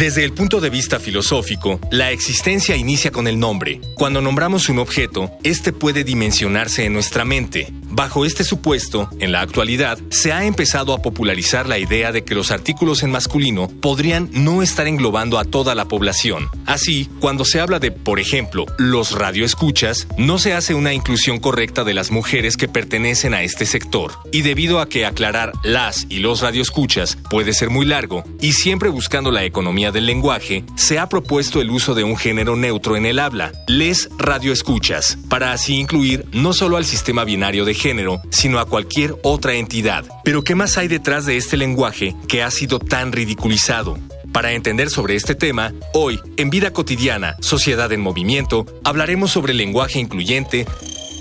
Desde el punto de vista filosófico, la existencia inicia con el nombre. Cuando nombramos un objeto, este puede dimensionarse en nuestra mente. Bajo este supuesto, en la actualidad, se ha empezado a popularizar la idea de que los artículos en masculino podrían no estar englobando a toda la población. Así, cuando se habla de, por ejemplo, los radioescuchas, no se hace una inclusión correcta de las mujeres que pertenecen a este sector. Y debido a que aclarar las y los radioescuchas puede ser muy largo, y siempre buscando la economía del lenguaje, se ha propuesto el uso de un género neutro en el habla, les radioescuchas, para así incluir no solo al sistema binario de género, sino a cualquier otra entidad. Pero ¿qué más hay detrás de este lenguaje que ha sido tan ridiculizado? Para entender sobre este tema, hoy, en Vida Cotidiana, Sociedad en Movimiento, hablaremos sobre el lenguaje incluyente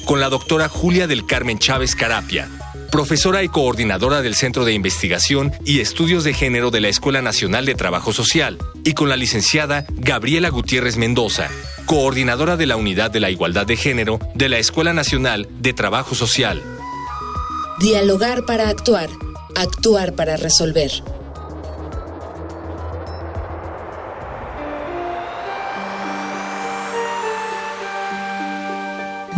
con la doctora Julia del Carmen Chávez Carapia, profesora y coordinadora del Centro de Investigación y Estudios de Género de la Escuela Nacional de Trabajo Social, y con la licenciada Gabriela Gutiérrez Mendoza, coordinadora de la Unidad de la Igualdad de Género de la Escuela Nacional de Trabajo Social. Dialogar para actuar, actuar para resolver.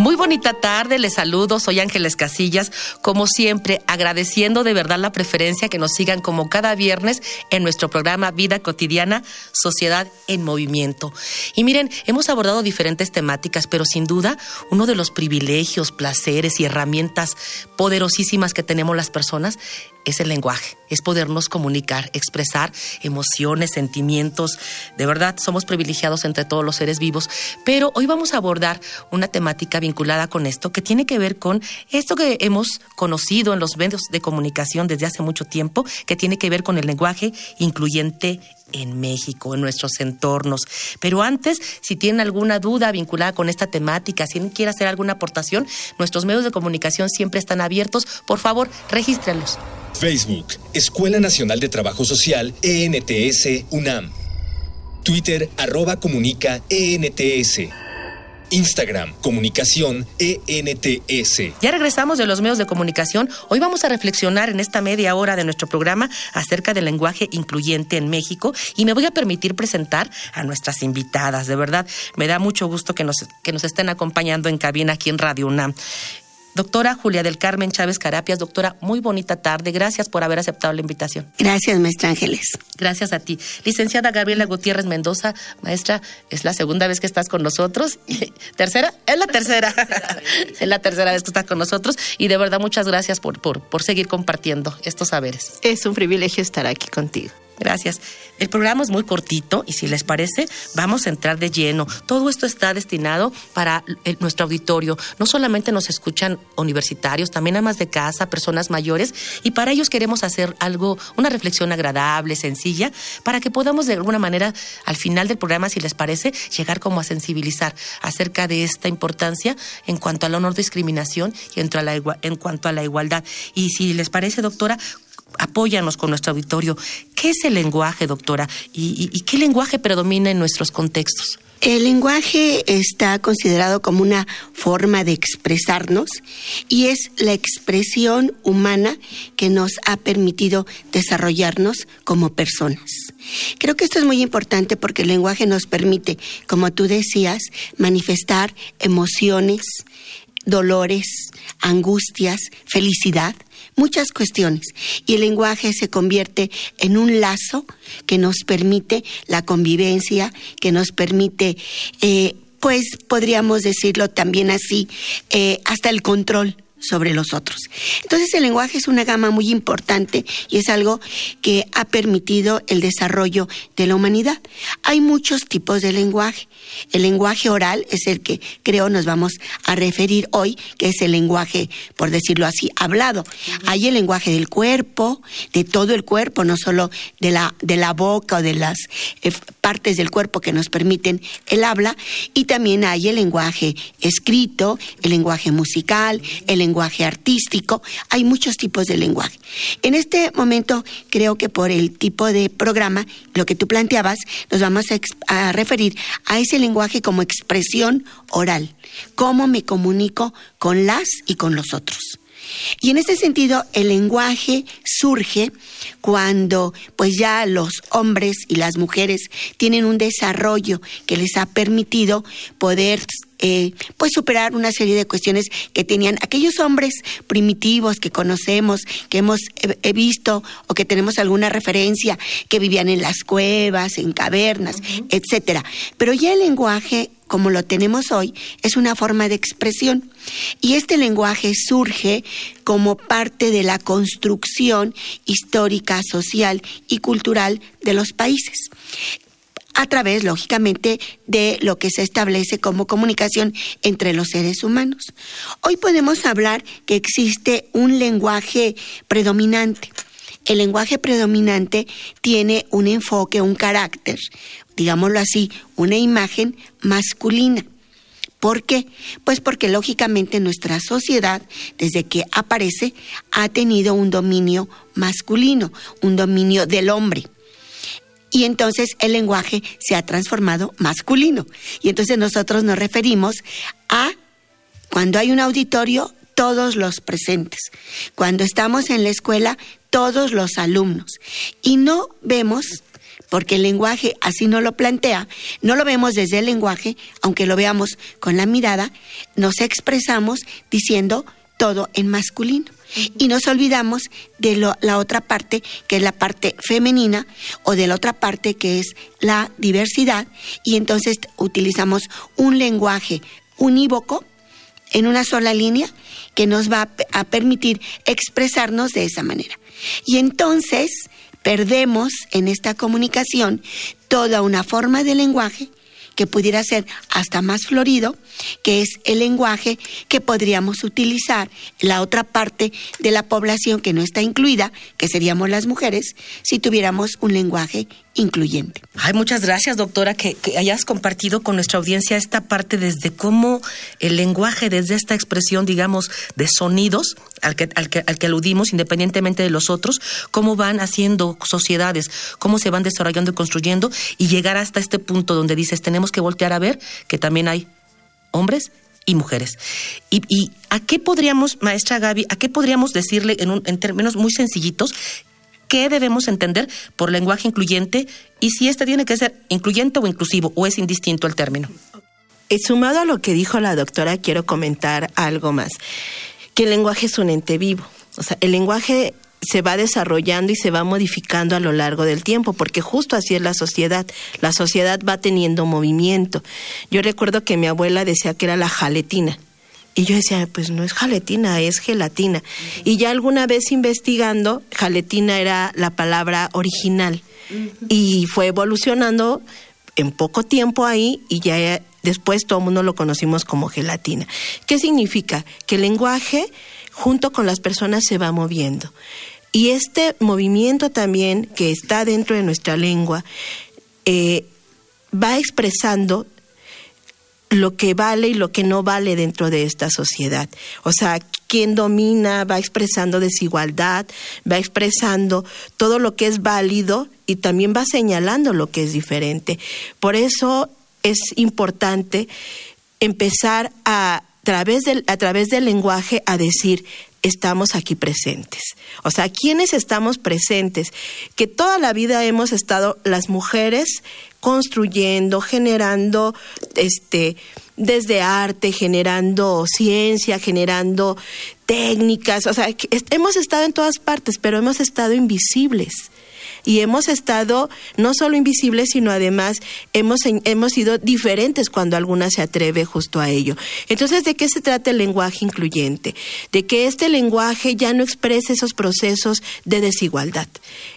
Muy bonita tarde, les saludo, soy Ángeles Casillas, como siempre, agradeciendo de verdad la preferencia que nos sigan como cada viernes en nuestro programa Vida Cotidiana, Sociedad en Movimiento. Y miren, hemos abordado diferentes temáticas, pero sin duda uno de los privilegios, placeres y herramientas poderosísimas que tenemos las personas es el lenguaje, es podernos comunicar, expresar emociones, sentimientos. De verdad, somos privilegiados entre todos los seres vivos. Pero hoy vamos a abordar una temática vinculada con esto que tiene que ver con esto que hemos conocido en los medios de comunicación desde hace mucho tiempo, que tiene que ver con el lenguaje incluyente en México, en nuestros entornos. Pero antes, si tienen alguna duda vinculada con esta temática, si quieren hacer alguna aportación, nuestros medios de comunicación siempre están abiertos. Por favor, regístrenlos. Facebook, Escuela Nacional de Trabajo Social, ENTS, UNAM. Twitter, arroba comunica, ENTS. Instagram, Comunicación ENTS. Ya regresamos de los medios de comunicación. Hoy vamos a reflexionar en esta media hora de nuestro programa acerca del lenguaje incluyente en México y me voy a permitir presentar a nuestras invitadas. De verdad, me da mucho gusto que nos, que nos estén acompañando en cabina aquí en Radio UNAM. Doctora Julia del Carmen Chávez Carapias, doctora, muy bonita tarde. Gracias por haber aceptado la invitación. Gracias, maestra Ángeles. Gracias a ti. Licenciada Gabriela Gutiérrez Mendoza, maestra, es la segunda vez que estás con nosotros. ¿Tercera? Es la tercera. es la tercera vez que estás con nosotros. Y de verdad, muchas gracias por, por, por seguir compartiendo estos saberes. Es un privilegio estar aquí contigo. Gracias. El programa es muy cortito y si les parece, vamos a entrar de lleno. Todo esto está destinado para nuestro auditorio. No solamente nos escuchan universitarios, también amas de casa, personas mayores, y para ellos queremos hacer algo, una reflexión agradable, sencilla, para que podamos de alguna manera, al final del programa, si les parece, llegar como a sensibilizar acerca de esta importancia en cuanto a la no discriminación y en cuanto a la igualdad. Y si les parece, doctora, apóyanos con nuestro auditorio. ¿Qué es el lenguaje, doctora? ¿Y, qué lenguaje predomina en nuestros contextos? El lenguaje está considerado como una forma de expresarnos y es la expresión humana que nos ha permitido desarrollarnos como personas. Creo que esto es muy importante porque el lenguaje nos permite, como tú decías, manifestar emociones, dolores, angustias, felicidad, muchas cuestiones. Y el lenguaje se convierte en un lazo que nos permite la convivencia, que nos permite, eh, pues podríamos decirlo también así, eh, hasta el control sobre los otros. Entonces el lenguaje es una gama muy importante y es algo que ha permitido el desarrollo de la humanidad. Hay muchos tipos de lenguaje. El lenguaje oral es el que creo nos vamos a referir hoy, que es el lenguaje, por decirlo así, hablado. Hay el lenguaje del cuerpo, de todo el cuerpo, no solo de la, de la boca o de las eh, partes del cuerpo que nos permiten el habla, y también hay el lenguaje escrito, el lenguaje musical, el lenguaje artístico, hay muchos tipos de lenguaje. En este momento creo que por el tipo de programa, lo que tú planteabas, nos vamos a, a referir a ese lenguaje como expresión oral, cómo me comunico con las y con los otros. Y en este sentido, el lenguaje surge cuando pues ya los hombres y las mujeres tienen un desarrollo que les ha permitido poder eh, pues superar una serie de cuestiones que tenían aquellos hombres primitivos que conocemos, que hemos visto o que tenemos alguna referencia, que vivían en las cuevas, en cavernas, etcétera. Pero ya el lenguaje como lo tenemos hoy, es una forma de expresión. Y este lenguaje surge como parte de la construcción histórica, social y cultural de los países a través, lógicamente, de lo que se establece como comunicación entre los seres humanos. Hoy podemos hablar que existe un lenguaje predominante. El lenguaje predominante tiene un enfoque, un carácter, digámoslo así, una imagen masculina. ¿Por qué? Pues porque lógicamente nuestra sociedad, desde que aparece, ha tenido un dominio masculino, un dominio del hombre y entonces el lenguaje se ha transformado masculino. Y entonces nosotros nos referimos a cuando hay un auditorio, todos los presentes. Cuando estamos en la escuela, todos los alumnos. Y no vemos, porque el lenguaje así no lo plantea, no lo vemos desde el lenguaje, aunque lo veamos con la mirada, nos expresamos diciendo todo en masculino. Y nos olvidamos de la otra parte, que es la parte femenina, o de la otra parte, que es la diversidad, y entonces utilizamos un lenguaje unívoco en una sola línea que nos va a permitir expresarnos de esa manera. Y entonces perdemos en esta comunicación toda una forma de lenguaje que pudiera ser hasta más florido, que es el lenguaje que podríamos utilizar la otra parte de la población que no está incluida, que seríamos las mujeres, si tuviéramos un lenguaje incluyente. Ay, muchas gracias, doctora, que, hayas compartido con nuestra audiencia esta parte desde cómo el lenguaje, desde esta expresión, digamos, de sonidos al que, al que, al que aludimos, independientemente de los otros, cómo van haciendo sociedades, cómo se van desarrollando y construyendo y llegar hasta este punto donde dices, tenemos que voltear a ver que también hay hombres y mujeres. Y, y, a qué podríamos, maestra Gaby, a qué podríamos decirle en, un, en términos muy sencillitos qué debemos entender por lenguaje incluyente y si este tiene que ser incluyente o inclusivo o es indistinto el término. Sumado a lo que dijo la doctora, quiero comentar algo más, que el lenguaje es un ente vivo. O sea, el lenguaje se va desarrollando y se va modificando a lo largo del tiempo, porque justo así es la sociedad. La sociedad va teniendo movimiento. Yo recuerdo que mi abuela decía que era la jaletina. Y yo decía, pues no es jaletina, es gelatina. Y ya alguna vez investigando, jaletina era la palabra original. Y fue evolucionando en poco tiempo ahí y ya después todo el mundo lo conocimos como gelatina. ¿Qué significa? Que el lenguaje junto con las personas se va moviendo. Y este movimiento también que está dentro de nuestra lengua eh, va expresando lo que vale y lo que no vale dentro de esta sociedad. O sea, quien domina va expresando desigualdad, va expresando todo lo que es válido y también va señalando lo que es diferente. Por eso es importante empezar a, través del, a través del lenguaje a decir, estamos aquí presentes. O sea, ¿quiénes estamos presentes? Que toda la vida hemos estado las mujeres construyendo, generando este desde arte, generando ciencia, generando técnicas, o sea, hemos estado en todas partes, pero hemos estado invisibles. Y hemos estado no solo invisibles, sino además hemos, hemos sido diferentes cuando alguna se atreve justo a ello. Entonces, ¿de qué se trata el lenguaje incluyente? De que este lenguaje ya no exprese esos procesos de desigualdad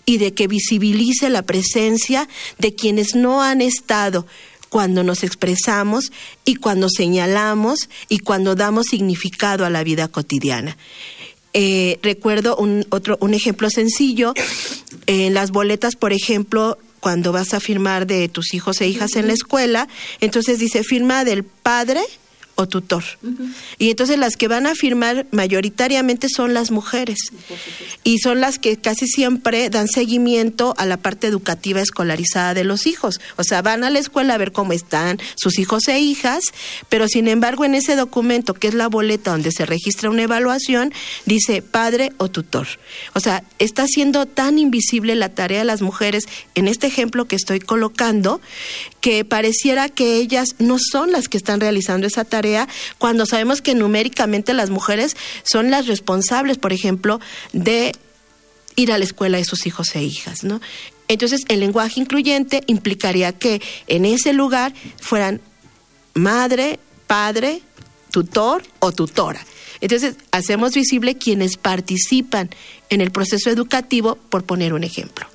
y de que visibilice la presencia de quienes no han estado cuando nos expresamos y cuando señalamos y cuando damos significado a la vida cotidiana. Eh, recuerdo un, otro, un ejemplo sencillo, en las boletas, por ejemplo, cuando vas a firmar de tus hijos e hijas en la escuela, entonces dice firma del padre, o tutor. Y entonces las que van a firmar mayoritariamente son las mujeres. Y son las que casi siempre dan seguimiento a la parte educativa escolarizada de los hijos. O sea, van a la escuela a ver cómo están sus hijos e hijas, pero sin embargo en ese documento, que es la boleta donde se registra una evaluación, dice padre o tutor. O sea, está siendo tan invisible la tarea de las mujeres en este ejemplo que estoy colocando, que pareciera que ellas no son las que están realizando esa tarea cuando sabemos que numéricamente las mujeres son las responsables, por ejemplo, de ir a la escuela de sus hijos e hijas, ¿no? Entonces, el lenguaje incluyente implicaría que en ese lugar fueran madre, padre, tutor o tutora. Entonces, hacemos visible quienes participan en el proceso educativo, por poner un ejemplo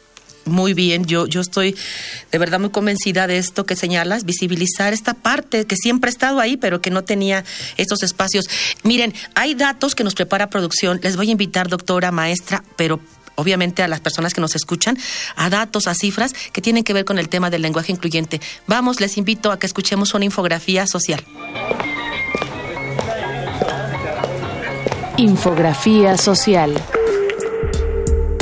muy bien. Yo, yo estoy de verdad muy convencida de esto que señalas, visibilizar esta parte que siempre ha estado ahí, pero que no tenía estos espacios. Miren, hay datos que nos prepara producción. Les voy a invitar, doctora, maestra, pero obviamente a las personas que nos escuchan, a datos, a cifras que tienen que ver con el tema del lenguaje incluyente. Vamos, les invito a que escuchemos una infografía social. Infografía social.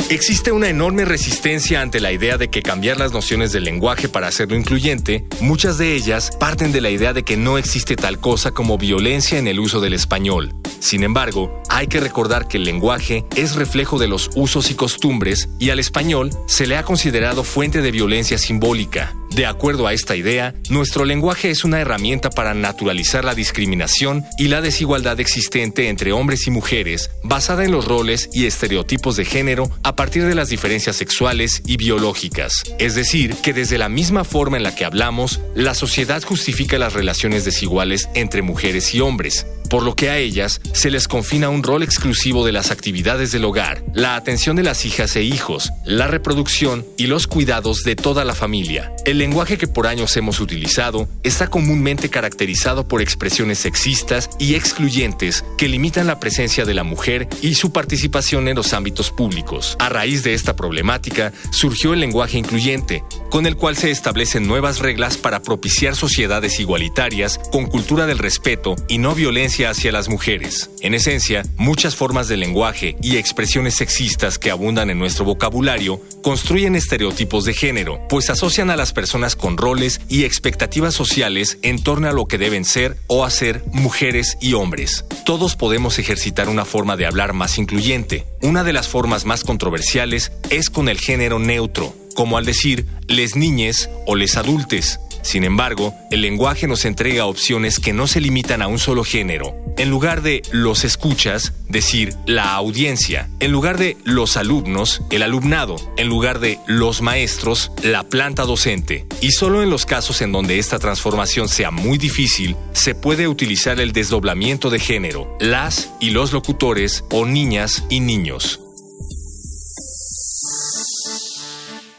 Existe una enorme resistencia ante la idea de que cambiar las nociones del lenguaje para hacerlo incluyente, muchas de ellas parten de la idea de que no existe tal cosa como violencia en el uso del español. Sin embargo, hay que recordar que el lenguaje es reflejo de los usos y costumbres y al español se le ha considerado fuente de violencia simbólica. De acuerdo a esta idea, nuestro lenguaje es una herramienta para naturalizar la discriminación y la desigualdad existente entre hombres y mujeres, basada en los roles y estereotipos de género a partir de las diferencias sexuales y biológicas. Es decir, que desde la misma forma en la que hablamos, la sociedad justifica las relaciones desiguales entre mujeres y hombres, por lo que a ellas se les confina un rol exclusivo de las actividades del hogar, la atención de las hijas e hijos, la reproducción y los cuidados de toda la familia. El lenguaje que por años hemos utilizado está comúnmente caracterizado por expresiones sexistas y excluyentes que limitan la presencia de la mujer y su participación en los ámbitos públicos. A raíz de esta problemática surgió el lenguaje incluyente, con el cual se establecen nuevas reglas para propiciar sociedades igualitarias con cultura del respeto y no violencia hacia las mujeres. En esencia, muchas formas de lenguaje y expresiones sexistas que abundan en nuestro vocabulario construyen estereotipos de género, pues asocian a las personas con roles y expectativas sociales en torno a lo que deben ser o hacer mujeres y hombres. Todos podemos ejercitar una forma de hablar más incluyente. Una de las formas más controversiales es con el género neutro, como al decir les niñes o les adultes. Sin embargo, el lenguaje nos entrega opciones que no se limitan a un solo género. En lugar de los escuchas, decir la audiencia. En lugar de los alumnos, el alumnado. En lugar de los maestros, la planta docente. Y solo en los casos en donde esta transformación sea muy difícil, se puede utilizar el desdoblamiento de género, las y los locutores o niñas y niños.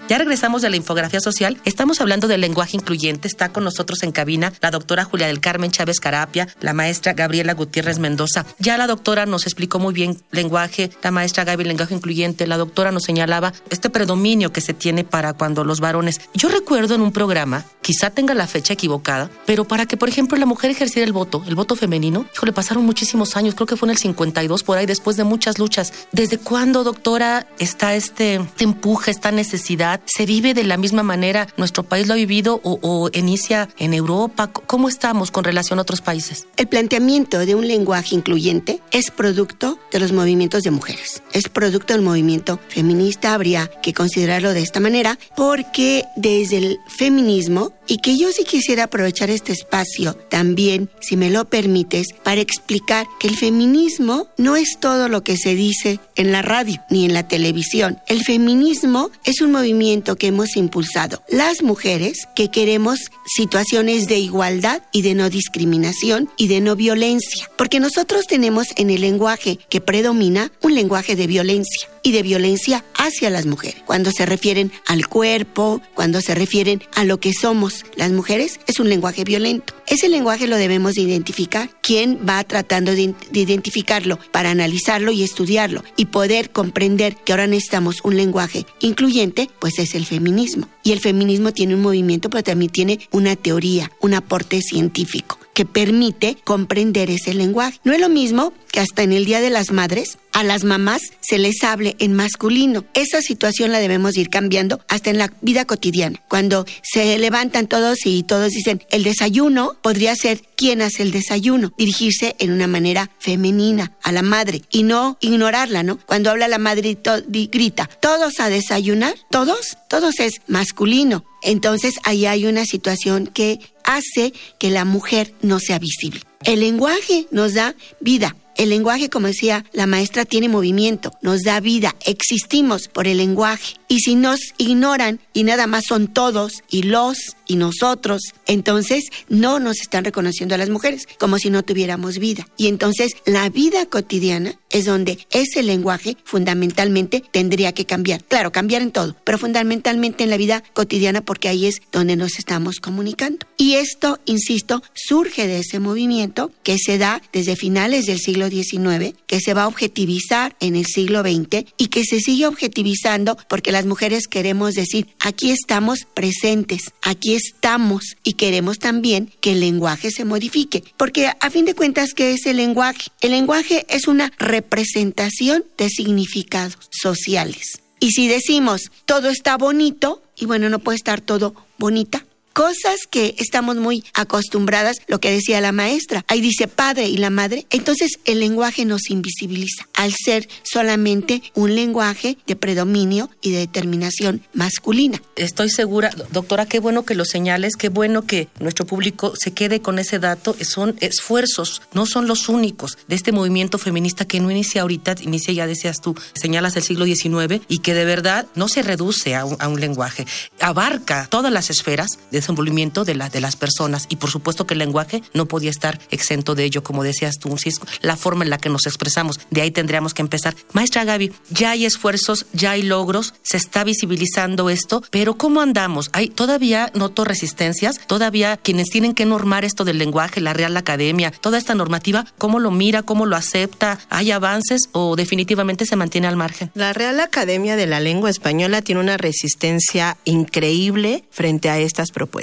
Ya regresamos de la infografía social. Estamos hablando del lenguaje incluyente. Está con nosotros en cabina la doctora Julia del Carmen Chávez Carapia, la maestra Gabriela Gutiérrez Mendoza. Ya la doctora nos explicó muy bien lenguaje, la maestra Gaby, lenguaje incluyente. La doctora nos señalaba este predominio que se tiene para cuando los varones. Yo recuerdo en un programa, quizá tenga la fecha equivocada, pero para que, por ejemplo, la mujer ejerciera el voto, el voto femenino, le pasaron muchísimos años, creo que fue en el 52 por ahí, después de muchas luchas. ¿Desde cuándo, doctora, está este, este empuje, esta necesidad? ¿Se vive de la misma manera? ¿Nuestro país lo ha vivido o, inicia en Europa? ¿Cómo estamos con relación a otros países? El planteamiento de un lenguaje incluyente es producto de los movimientos de mujeres. Es producto del movimiento feminista. Habría que considerarlo de esta manera porque desde el feminismo y que yo sí quisiera aprovechar este espacio también, si me lo permites, para explicar que el feminismo no es todo lo que se dice en la radio ni en la televisión. El feminismo es un movimiento que hemos impulsado las mujeres que queremos situaciones de igualdad y de no discriminación y de no violencia, porque nosotros tenemos en el lenguaje que predomina un lenguaje de violencia y de violencia hacia las mujeres. Cuando se refieren al cuerpo, cuando se refieren a lo que somos las mujeres, es un lenguaje violento. Ese lenguaje lo debemos identificar. ¿Quién va tratando de, de identificarlo para analizarlo y estudiarlo y poder comprender que ahora necesitamos un lenguaje incluyente? Pues es el feminismo. Y el feminismo tiene un movimiento, pero también tiene una teoría, un aporte científico que permite comprender ese lenguaje. No es lo mismo que hasta en el Día de las Madres a las mamás se les hable en masculino. Esa situación la debemos ir cambiando hasta en la vida cotidiana. Cuando se levantan todos y todos dicen el desayuno, podría ser quién hace el desayuno, dirigirse en una manera femenina a la madre y no ignorarla, ¿no? Cuando habla la madre y, grita, todos a desayunar, todos, todos es masculino. Entonces ahí hay una situación que hace que la mujer no sea visible. El lenguaje nos da vida. El lenguaje, como decía la maestra, tiene movimiento, nos da vida, existimos por el lenguaje. Y si nos ignoran y nada más son todos y los y nosotros, entonces no nos están reconociendo a las mujeres como si no tuviéramos vida. Y entonces la vida cotidiana es donde ese lenguaje fundamentalmente tendría que cambiar. Claro, cambiar en todo, pero fundamentalmente en la vida cotidiana porque ahí es donde nos estamos comunicando. Y esto, insisto, surge de ese movimiento que se da desde finales del siglo XIX, que se va a objetivizar en el siglo XX y que se sigue objetivizando porque las mujeres queremos decir, aquí estamos presentes, aquí estamos y queremos también que el lenguaje se modifique, porque a fin de cuentas, ¿qué es el lenguaje? El lenguaje es una representación de significados sociales. Y si decimos todo está bonito, y bueno, no puede estar todo bonita, cosas que estamos muy acostumbradas, lo que decía la maestra. Ahí dice padre y la madre. Entonces el lenguaje nos invisibiliza al ser solamente un lenguaje de predominio y de determinación masculina. Estoy segura, doctora, qué bueno que lo señales, qué bueno que nuestro público se quede con ese dato. Son esfuerzos, no son los únicos de este movimiento feminista que no inicia ahorita, inicia ya decías tú, señalas el siglo XIX y que de verdad no se reduce a un, a un lenguaje, abarca todas las esferas de desenvolvimiento de, la, de las personas y por supuesto que el lenguaje no podía estar exento de ello, como decías tú, la forma en la que nos expresamos, de ahí tendríamos que empezar. Maestra Gaby, ya hay esfuerzos, ya hay logros, se está visibilizando esto, pero ¿cómo andamos? Hay todavía noto resistencias, todavía quienes tienen que normar esto del lenguaje, la Real Academia, toda esta normativa, ¿cómo lo mira, cómo lo acepta? ¿Hay avances o definitivamente se mantiene al margen? La Real Academia de la Lengua Española tiene una resistencia increíble frente a estas propuestas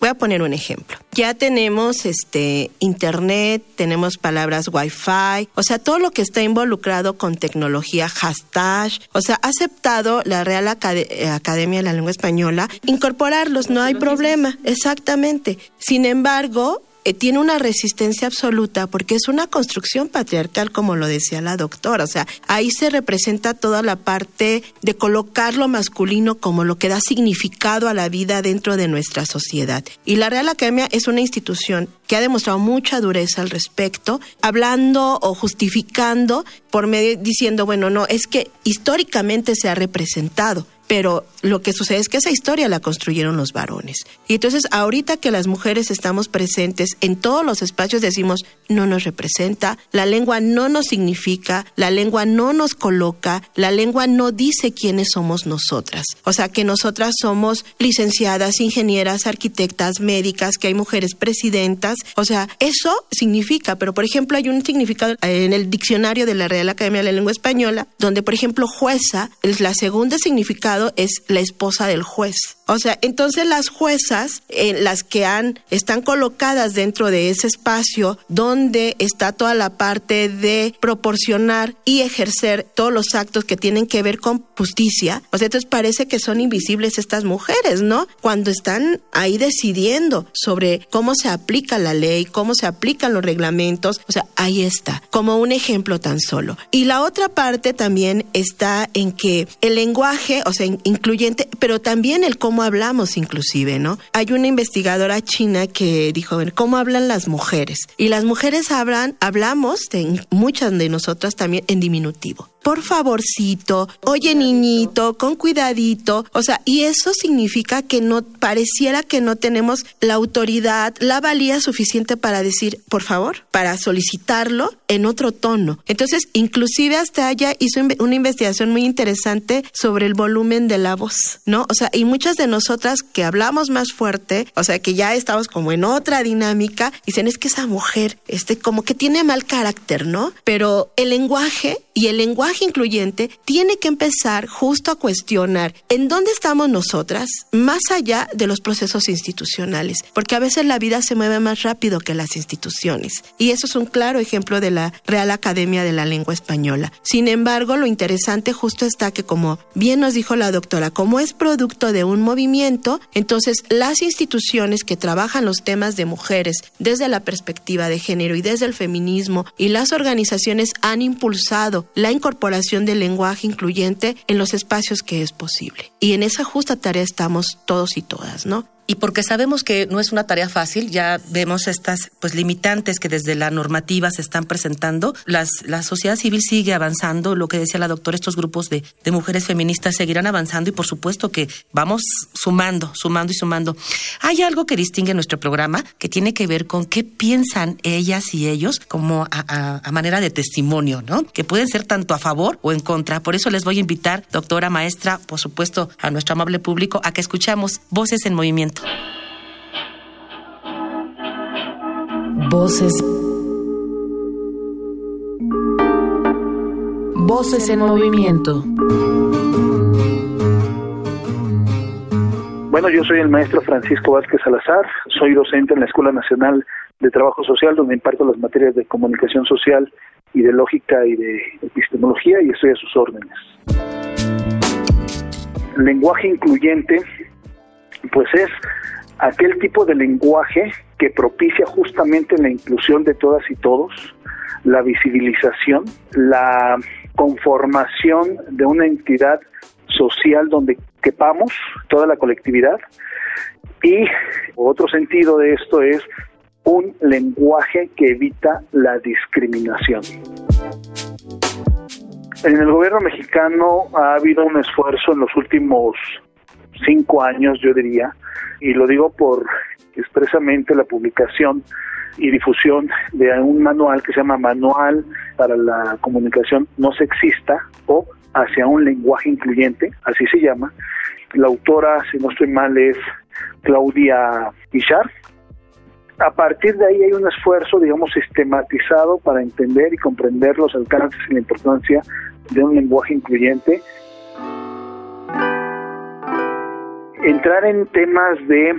Voy a poner un ejemplo. Ya tenemos este internet, tenemos palabras wifi, o sea, todo lo que está involucrado con tecnología, hashtag, o sea, ha aceptado la Real Academia de la Lengua Española incorporarlos, no hay problema, exactamente. Sin embargo, eh, tiene una resistencia absoluta porque es una construcción patriarcal, como lo decía la doctora. O sea, ahí se representa toda la parte de colocar lo masculino como lo que da significado a la vida dentro de nuestra sociedad. Y la Real Academia es una institución que ha demostrado mucha dureza al respecto, hablando o justificando por medio diciendo, bueno, no, es que históricamente se ha representado pero lo que sucede es que esa historia la construyeron los varones. Y entonces ahorita que las mujeres estamos presentes en todos los espacios decimos, no nos representa, la lengua no nos significa, la lengua no nos coloca, la lengua no dice quiénes somos nosotras. O sea, que nosotras somos licenciadas, ingenieras, arquitectas, médicas, que hay mujeres presidentas. O sea, eso significa, pero por ejemplo hay un significado en el diccionario de la Real Academia de la Lengua Española, donde por ejemplo jueza, es la segunda significado es la esposa del juez. O sea, entonces las juezas, eh, las que han, están colocadas dentro de ese espacio donde está toda la parte de proporcionar y ejercer todos los actos que tienen que ver con justicia, o sea, entonces parece que son invisibles estas mujeres, ¿no? Cuando están ahí decidiendo sobre cómo se aplica la ley, cómo se aplican los reglamentos, o sea, ahí está, como un ejemplo tan solo. Y la otra parte también está en que el lenguaje, o sea, incluyente, pero también el cómo hablamos inclusive, ¿no? Hay una investigadora china que dijo, ¿cómo hablan las mujeres? Y las mujeres hablan, hablamos, de, muchas de nosotras también en diminutivo por favorcito, oye niñito, con cuidadito, o sea, y eso significa que no pareciera que no tenemos la autoridad, la valía suficiente para decir, por favor, para solicitarlo en otro tono. Entonces, inclusive hasta ella hizo una investigación muy interesante sobre el volumen de la voz, ¿no? O sea, y muchas de nosotras que hablamos más fuerte, o sea, que ya estamos como en otra dinámica, dicen, es que esa mujer, este, como que tiene mal carácter, ¿no? Pero el lenguaje y el lenguaje incluyente tiene que empezar justo a cuestionar en dónde estamos nosotras, más allá de los procesos institucionales, porque a veces la vida se mueve más rápido que las instituciones. Y eso es un claro ejemplo de la Real Academia de la Lengua Española. Sin embargo, lo interesante justo está que, como bien nos dijo la doctora, como es producto de un movimiento, entonces las instituciones que trabajan los temas de mujeres desde la perspectiva de género y desde el feminismo y las organizaciones han impulsado la incorporación del lenguaje incluyente en los espacios que es posible. Y en esa justa tarea estamos todos y todas, ¿no? Y porque sabemos que no es una tarea fácil, ya vemos estas pues limitantes que desde la normativa se están presentando. Las, la sociedad civil sigue avanzando, lo que decía la doctora, estos grupos de, de mujeres feministas seguirán avanzando y por supuesto que vamos sumando, sumando y sumando. Hay algo que distingue nuestro programa que tiene que ver con qué piensan ellas y ellos como a, manera de testimonio, ¿no? Que pueden ser tanto a favor o en contra. Por eso les voy a invitar, doctora, maestra, por supuesto, a nuestro amable público, a que escuchamos Voces en Movimiento Voces. Voces en movimiento. Bueno, yo soy el maestro Francisco Vázquez Salazar, soy docente en la Escuela Nacional de Trabajo Social, donde imparto las materias de comunicación social y de lógica y de epistemología y estoy a sus órdenes. Lenguaje incluyente, pues es aquel tipo de lenguaje que propicia justamente la inclusión de todas y todos, la visibilización, la conformación de una entidad social donde quepamos toda la colectividad y otro sentido de esto es un lenguaje que evita la discriminación. En el gobierno mexicano ha habido un esfuerzo en los últimos cinco años, yo diría, y lo digo por expresamente la publicación y difusión de un manual que se llama Manual para la Comunicación No Sexista o hacia un lenguaje incluyente, así se llama. La autora, si no estoy mal, es Claudia Guichard. A partir de ahí hay un esfuerzo, digamos, sistematizado para entender y comprender los alcances y la importancia de un lenguaje incluyente entrar en temas de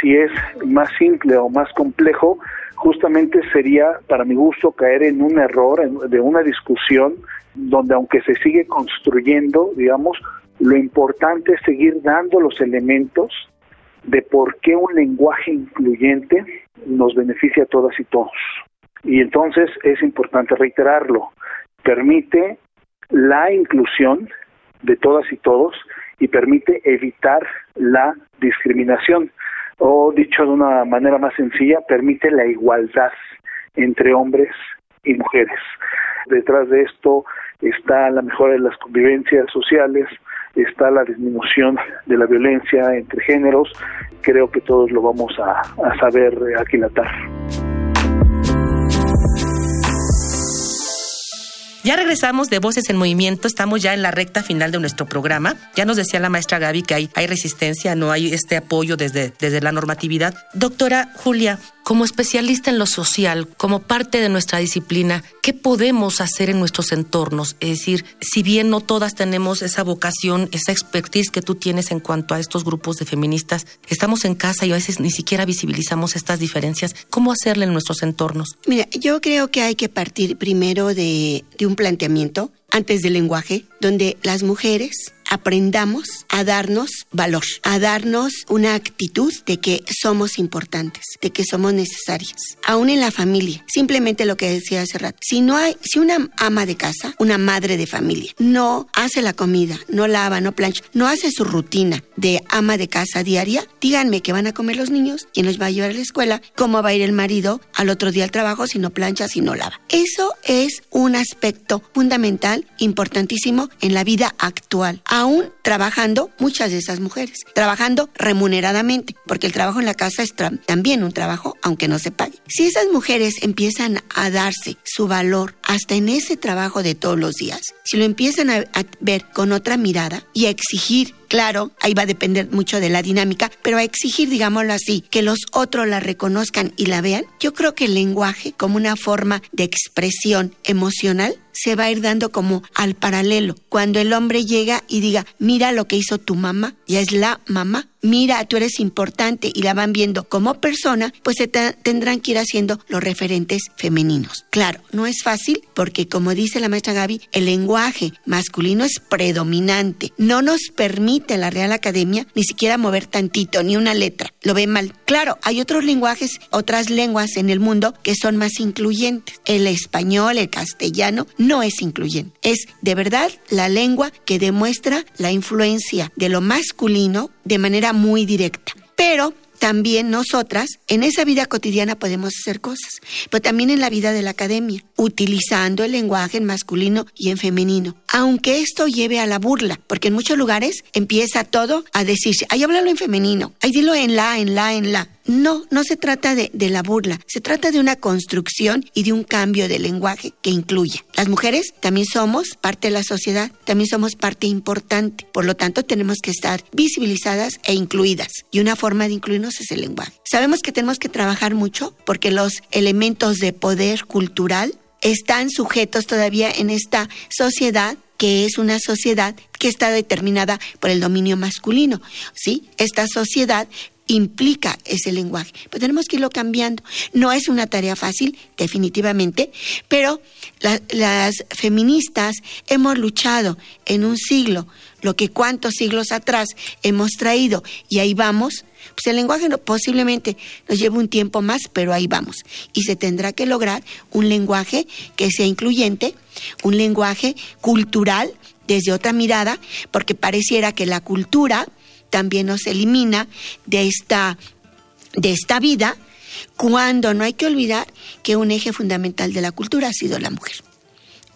si es más simple o más complejo, justamente sería, para mi gusto, caer en un error, de una discusión donde aunque se sigue construyendo, digamos, lo importante es seguir dando los elementos de por qué un lenguaje incluyente nos beneficia a todas y todos. Y entonces es importante reiterarlo, permite la inclusión de todas y todos y permite evitar la discriminación o dicho de una manera más sencilla, permite la igualdad entre hombres y mujeres. Detrás de esto está la mejora de las convivencias sociales, está la disminución de la violencia entre géneros. Creo que todos lo vamos a, a saber aquilatar. Ya regresamos de Voces en Movimiento, estamos ya en la recta final de nuestro programa. Ya nos decía la maestra Gaby que hay, hay resistencia, no hay este apoyo desde, desde la normatividad. Doctora Julia, como especialista en lo social, como parte de nuestra disciplina, ¿qué podemos hacer en nuestros entornos? Es decir, si bien no todas tenemos esa vocación, esa expertise que tú tienes en cuanto a estos grupos de feministas, estamos en casa y a veces ni siquiera visibilizamos estas diferencias. ¿Cómo hacerle en nuestros entornos? Mira, yo creo que hay que partir primero de, de un planteamiento antes del lenguaje, donde las mujeres aprendamos a darnos valor, a darnos una actitud de que somos importantes, de que somos necesarias, aún en la familia. Simplemente lo que decía hace rato, si no hay, si una ama de casa, una madre de familia, no hace la comida, no lava, no plancha, no hace su rutina de ama de casa diaria, díganme qué van a comer los niños, quién los va a llevar a la escuela, cómo va a ir el marido al otro día al trabajo si no plancha, si no lava. Eso es un aspecto fundamental, importantísimo en la vida actual, aún trabajando muchas de esas mujeres, trabajando remuneradamente, porque el trabajo en la casa es también un trabajo, aunque no se pague. Si esas mujeres empiezan a darse su valor hasta en ese trabajo de todos los días, si lo empiezan a, a ver con otra mirada y a exigir Claro, ahí va a depender mucho de la dinámica, pero a exigir, digámoslo así, que los otros la reconozcan y la vean, yo creo que el lenguaje como una forma de expresión emocional se va a ir dando como al paralelo. Cuando el hombre llega y diga, mira lo que hizo tu mamá, ya es la mamá, mira, tú eres importante y la van viendo como persona, pues se tendrán que ir haciendo los referentes femeninos. Claro, no es fácil porque como dice la maestra Gaby, el lenguaje masculino es predominante. No nos permite la Real Academia ni siquiera mover tantito, ni una letra. Lo ve mal. Claro, hay otros lenguajes, otras lenguas en el mundo que son más incluyentes. El español, el castellano, no es incluyente. Es de verdad la lengua que demuestra la influencia de lo masculino de manera muy directa. Pero también nosotras en esa vida cotidiana podemos hacer cosas, pero también en la vida de la academia, utilizando el lenguaje en masculino y en femenino. Aunque esto lleve a la burla, porque en muchos lugares empieza todo a decirse, ay, háblalo en femenino, ay, dilo en la, en la, en la. No, no se trata de, la burla, se trata de una construcción y de un cambio de lenguaje que incluya. Las mujeres también somos parte de la sociedad, también somos parte importante, por lo tanto tenemos que estar visibilizadas e incluidas. Y una forma de incluirnos es el lenguaje. Sabemos que tenemos que trabajar mucho porque los elementos de poder cultural están sujetos todavía en esta sociedad que es una sociedad que está determinada por el dominio masculino. ¿sí? Esta sociedad implica ese lenguaje. Pero tenemos que irlo cambiando. No es una tarea fácil, definitivamente, pero las feministas hemos luchado en un siglo, lo que cuántos siglos atrás hemos traído, y ahí vamos. Pues el lenguaje posiblemente nos lleve un tiempo más, pero ahí vamos. Y se tendrá que lograr un lenguaje que sea incluyente, un lenguaje cultural desde otra mirada, porque pareciera que la cultura también nos elimina de esta, de esta vida, cuando no hay que olvidar que un eje fundamental de la cultura ha sido la mujer,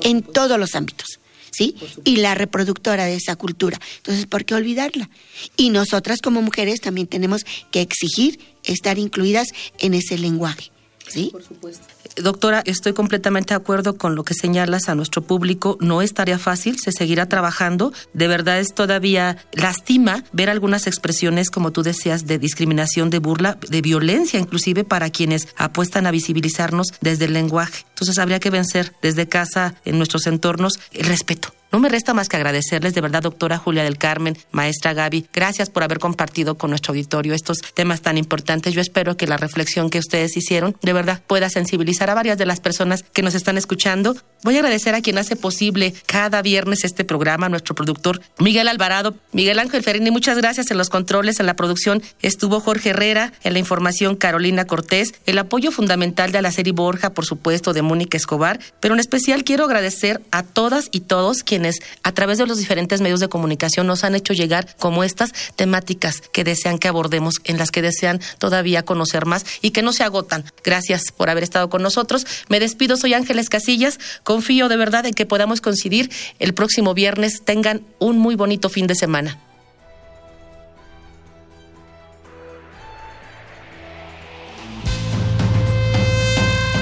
en todos los ámbitos. ¿Sí? Y la reproductora de esa cultura. Entonces, ¿por qué olvidarla? Y nosotras como mujeres también tenemos que exigir estar incluidas en ese lenguaje. ¿Sí? Por supuesto. Doctora, estoy completamente de acuerdo con lo que señalas a nuestro público. No es tarea fácil, se seguirá trabajando. De verdad es todavía lastima ver algunas expresiones, como tú decías, de discriminación, de burla, de violencia, inclusive para quienes apuestan a visibilizarnos desde el lenguaje. Entonces habría que vencer desde casa, en nuestros entornos, el respeto no me resta más que agradecerles de verdad, doctora Julia del Carmen, maestra Gaby. Gracias por haber compartido con nuestro auditorio estos temas tan importantes. Yo espero que la reflexión que ustedes hicieron de verdad pueda sensibilizar a varias de las personas que nos están escuchando. Voy a agradecer a quien hace posible cada viernes este programa, nuestro productor Miguel Alvarado. Miguel Ángel Ferini, muchas gracias en los controles, en la producción estuvo Jorge Herrera, en la información Carolina Cortés, el apoyo fundamental de la serie Borja, por supuesto, de Mónica Escobar, pero en especial quiero agradecer a todas y todos quienes a través de los diferentes medios de comunicación nos han hecho llegar como estas temáticas que desean que abordemos, en las que desean todavía conocer más y que no se agotan. Gracias por haber estado con nosotros. Me despido, soy Ángeles Casillas. Confío de verdad en que podamos coincidir el próximo viernes. Tengan un muy bonito fin de semana.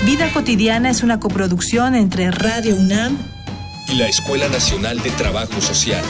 Vida cotidiana es una coproducción entre Radio UNAM y la Escuela Nacional de Trabajo Social.